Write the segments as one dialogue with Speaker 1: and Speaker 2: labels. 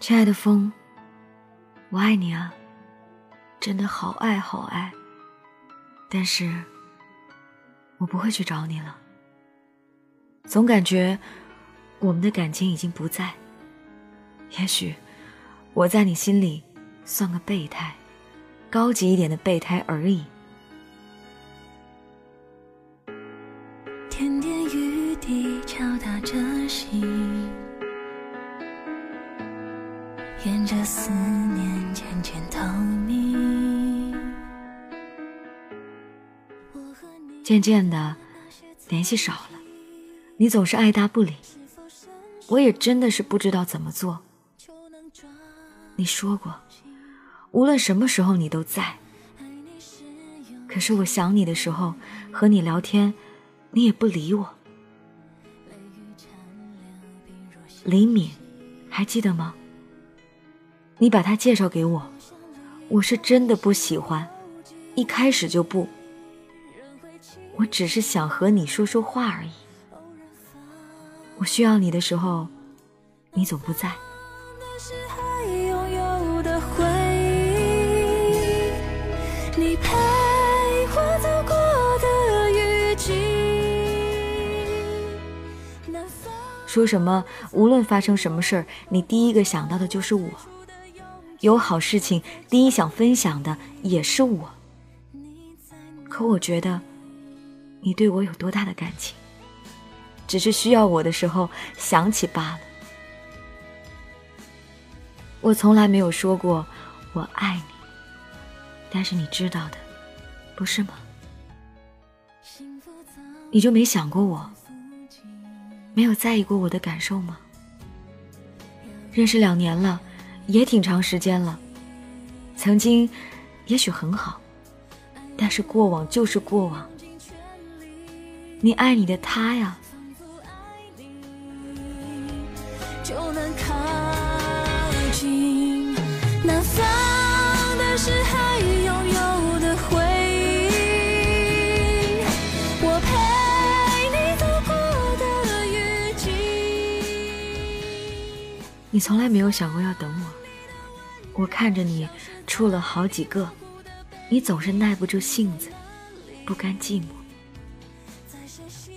Speaker 1: 亲爱的风，我爱你啊，真的好爱好爱。但是，我不会去找你了。总感觉我们的感情已经不在。也许我在你心里算个备胎，高级一点的备胎而已。
Speaker 2: 沿着思念渐渐透明。
Speaker 1: 渐渐的，联系少了，你总是爱答不理，我也真的是不知道怎么做。你说过，无论什么时候你都在。可是我想你的时候，和你聊天，你也不理我。李敏，还记得吗？你把他介绍给我，我是真的不喜欢，一开始就不。我只是想和你说说话而已。我需要你的时候，你总不在。说什么？无论发生什么事儿，你第一个想到的就是我。有好事情，第一想分享的也是我。可我觉得，你对我有多大的感情，只是需要我的时候想起罢了。我从来没有说过我爱你，但是你知道的，不是吗？你就没想过我？没有在意过我的感受吗？认识两年了，也挺长时间了。曾经，也许很好，但是过往就是过往。你爱你的他呀。你从来没有想过要等我，我看着你处了好几个，你总是耐不住性子，不甘寂寞。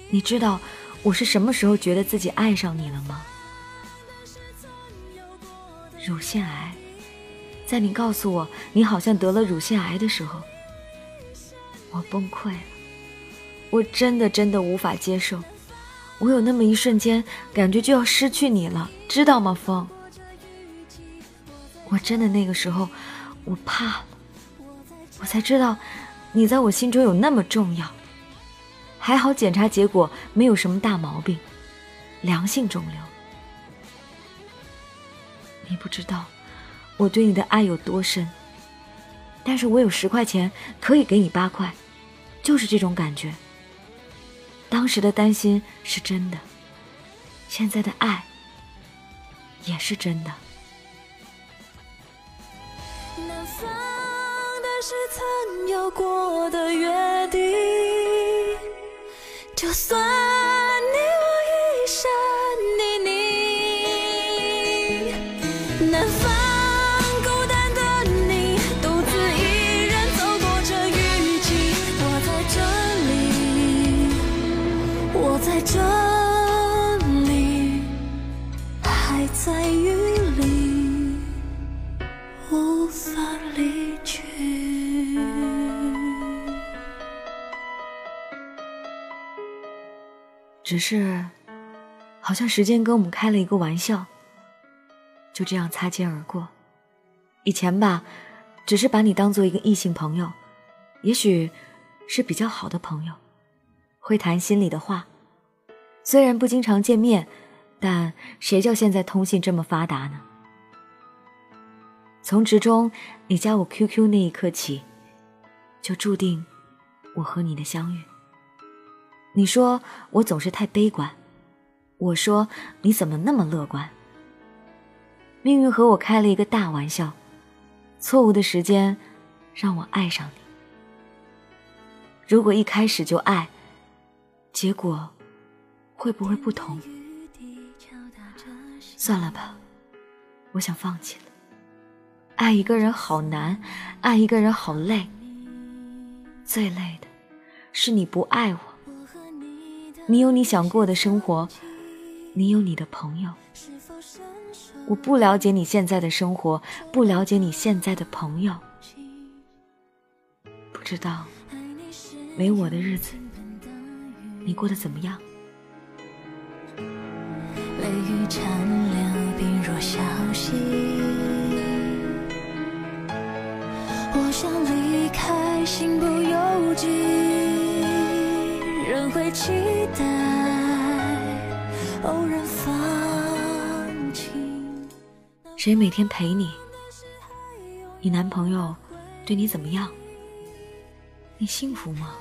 Speaker 1: 你知道我是什么时候觉得自己爱上你了吗？乳腺癌，在你告诉我你好像得了乳腺癌的时候，我崩溃了，我真的真的无法接受。我有那么一瞬间，感觉就要失去你了，知道吗，风？我真的那个时候，我怕了，我才知道，你在我心中有那么重要。还好检查结果没有什么大毛病，良性肿瘤。你不知道我对你的爱有多深，但是我有十块钱可以给你八块，就是这种感觉。当时的担心是真的，现在的爱也是真的。桑的是曾有过的约定，就算
Speaker 2: 你我一生泥泞，南方孤单的你，独自一人走过这雨季，我在这里，我在这里，还在雨里。离去
Speaker 1: 只是，好像时间跟我们开了一个玩笑，就这样擦肩而过。以前吧，只是把你当做一个异性朋友，也许是比较好的朋友，会谈心里的话。虽然不经常见面，但谁叫现在通信这么发达呢？从职中你加我 QQ 那一刻起，就注定我和你的相遇。你说我总是太悲观，我说你怎么那么乐观？命运和我开了一个大玩笑，错误的时间让我爱上你。如果一开始就爱，结果会不会不同？算了吧，我想放弃了。爱一个人好难，爱一个人好累。最累的是你不爱我。你有你想过的生活，你有你的朋友。我不了解你现在的生活，不了解你现在的朋友，不知道没我的日子，你过得怎么样？
Speaker 2: 泪雨残留，冰若消心不由己，仍会期待偶然放晴。
Speaker 1: 谁每天陪你？你男朋友对你怎么样？你幸福吗？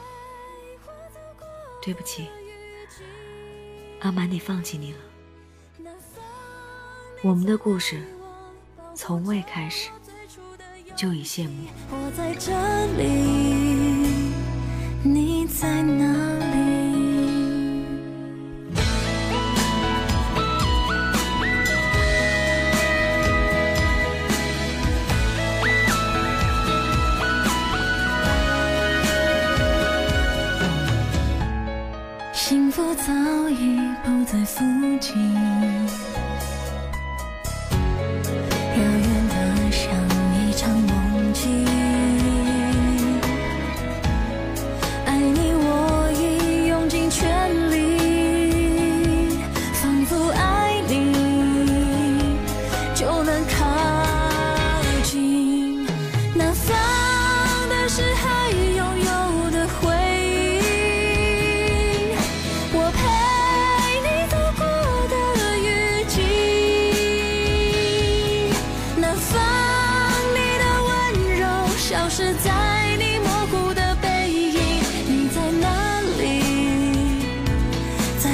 Speaker 1: 对不起，阿满得放弃你了。我们的故事从未开始就已谢幕。
Speaker 2: 我在这里，你在哪里？幸福早已不在附近，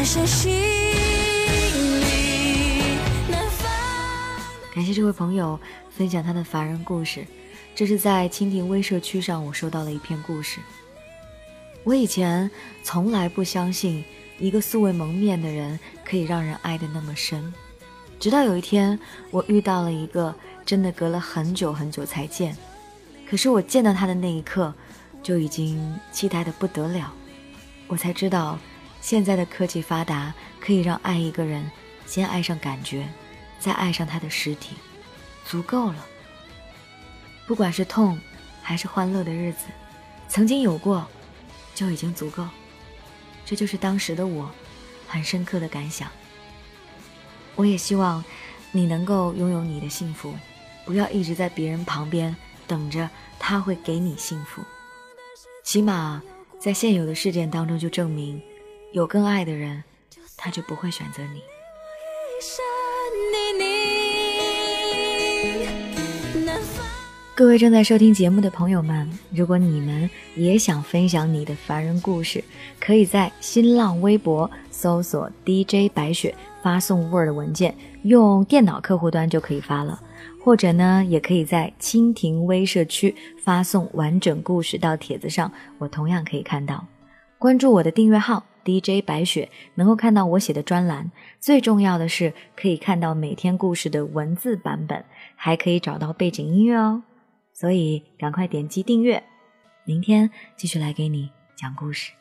Speaker 2: 在谁心里？南方。
Speaker 1: 感谢这位朋友分享他的凡人故事，这是在蜻蜓微社区上我收到了一篇故事。我以前从来不相信一个素未谋面的人可以让人爱得那么深，直到有一天我遇到了一个真的隔了很久很久才见，可是我见到他的那一刻就已经期待的不得了，我才知道现在的科技发达可以让爱一个人先爱上感觉，再爱上他的实体，足够了。不管是痛还是欢乐的日子，曾经有过，就已经足够。这就是当时的我很深刻的感想。我也希望你能够拥有你的幸福，不要一直在别人旁边等着他会给你幸福。起码在现有的事件当中，就证明有更爱的人，他就不会选择你。各位正在收听节目的朋友们，如果你们也想分享你的凡人故事，可以在新浪微博搜索 DJ 白雪，发送 Word 文件，用电脑客户端就可以发了。或者呢，也可以在蜻蜓微社区发送完整故事到帖子上，我同样可以看到。关注我的订阅号 DJ 白雪，能够看到我写的专栏。最重要的是，可以看到每天故事的文字版本，还可以找到背景音乐哦。所以赶快点击订阅，明天继续来给你讲故事。